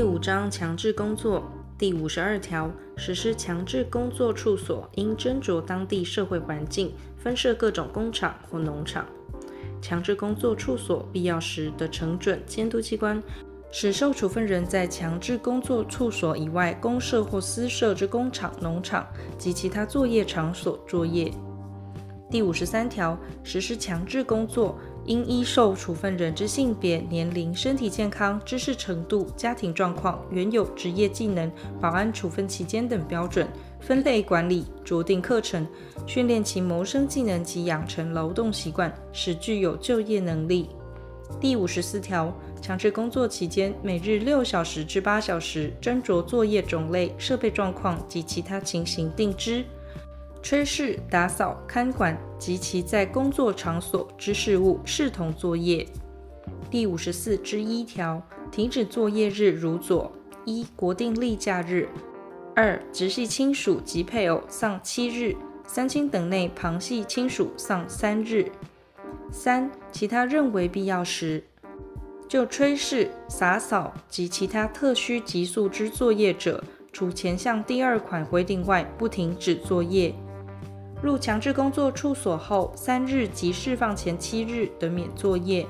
第五章强制工作第五十二条，实施强制工作处所应斟酌当地社会环境，分设各种工厂或农场。强制工作处所必要时得呈准监督机关，使受处分人在强制工作处所以外公设或私设之工厂、农场及其他作业场所作业。第五十三条，实施强制工作，应依受处分人之性别、年龄、身体健康、知识程度、家庭状况、原有职业技能、保安处分期间等标准，分类管理，酌定课程，训练其谋生技能及养成劳动习惯，使具有就业能力。第五十四条，强制工作期间，每日六小时至八小时，斟酌作业种类、设备状况及其他情形定之。炊事、打扫、看管及其在工作场所之事务，视同作业。第五十四之一条，停止作业日如左：一、国定例假日；二、直系亲属及配偶丧七日；三亲等内旁系亲属丧三日；三、其他认为必要时，就炊事、洒扫及其他特需急速之作业者，除前项第二款规定外，不停止作业。入强制工作处所后三日及释放前七日得免作业。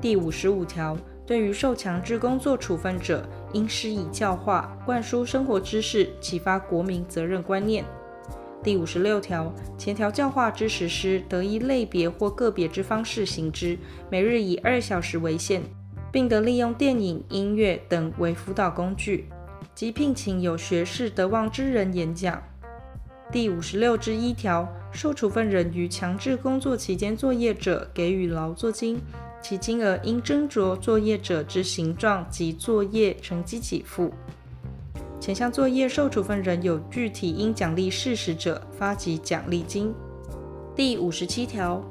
第五十五条，对于受强制工作处分者，应施以教化，灌输生活知识，启发国民责任观念。第五十六条，前条教化之实施，得依类别或个别之方式行之，每日以二小时为限，并得利用电影、音乐等为辅导工具，及聘请有学识德望之人演讲。第五十六之一条，受处分人于强制工作期间作业者，给予劳作金，其金额应斟酌作业者之形状及作业成绩给付。前项作业受处分人有具体应奖励事实者，发给奖励金。第五十七条、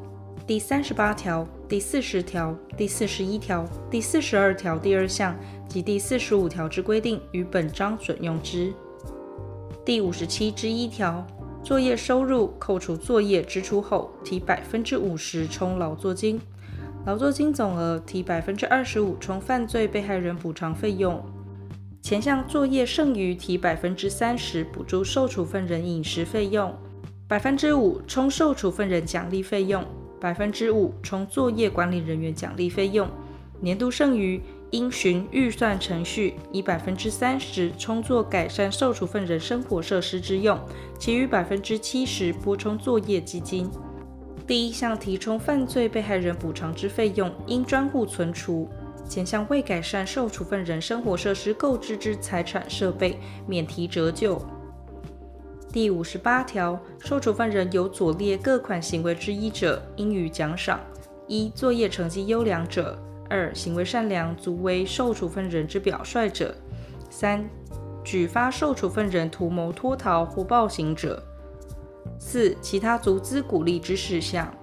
第三十八条、第四十条、第四十一条、第四十二条第二项及第四十五条之规定，于本章准用之。第五十七之一条，作业收入扣除作业支出后，提百分之五十充劳作金；劳作金总额提百分之二十五充犯罪被害人补偿费用。前项作业剩余提百分之三十补助受处分人饮食费用，百分之五充受处分人奖励费用，百分之五充作业管理人员奖励费用。年度剩余。应循预算程序，以百分之三十充作改善受处分人生活设施之用，其余百分之七十拨充作业基金。第一项提充犯罪被害人补偿之费用，应专户存储。前项未改善受处分人生活设施购置之财产设备，免提折旧。第五十八条，受处分人有左列各款行为之一者，应予奖赏：一、作业成绩优良者。二、行为善良，足为受处分人之表率者；三、举发受处分人图谋脱逃或暴行者；四、其他足资鼓励之事项。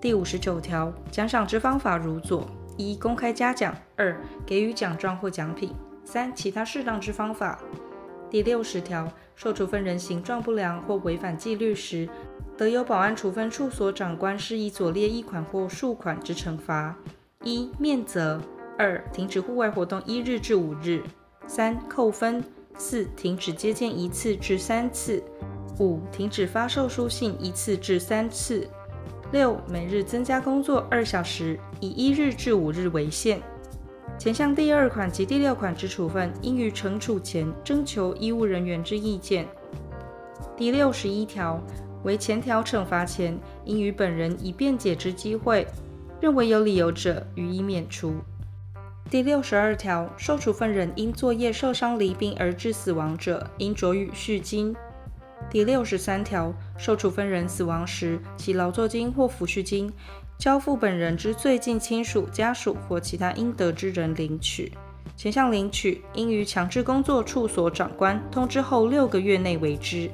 第五十九条，奖赏之方法如左：一、公开嘉奖；二、给予奖状或奖品；三、其他适当之方法。第六十条，受处分人行状不良或违反纪律时，得由保安处分处所长官施以左列一款或数款之惩罚。一、免责；二、停止户外活动一日至五日；三、扣分；四、停止接见一次至三次；五、停止发售书信一次至三次；六、每日增加工作二小时，以一日至五日为限。前项第二款及第六款之处分，应于惩处前征求医务人员之意见。第六十一条，为前条惩罚前，应于本人以辩解之机会。认为有理由者，予以免除。第六十二条，受处分人因作业受伤罹病而致死亡者，应酌予续金。第六十三条，受处分人死亡时，其劳作金或抚恤金交付本人之最近亲属、家属或其他应得之人领取。前项领取，应于强制工作处所长官通知后六个月内为之。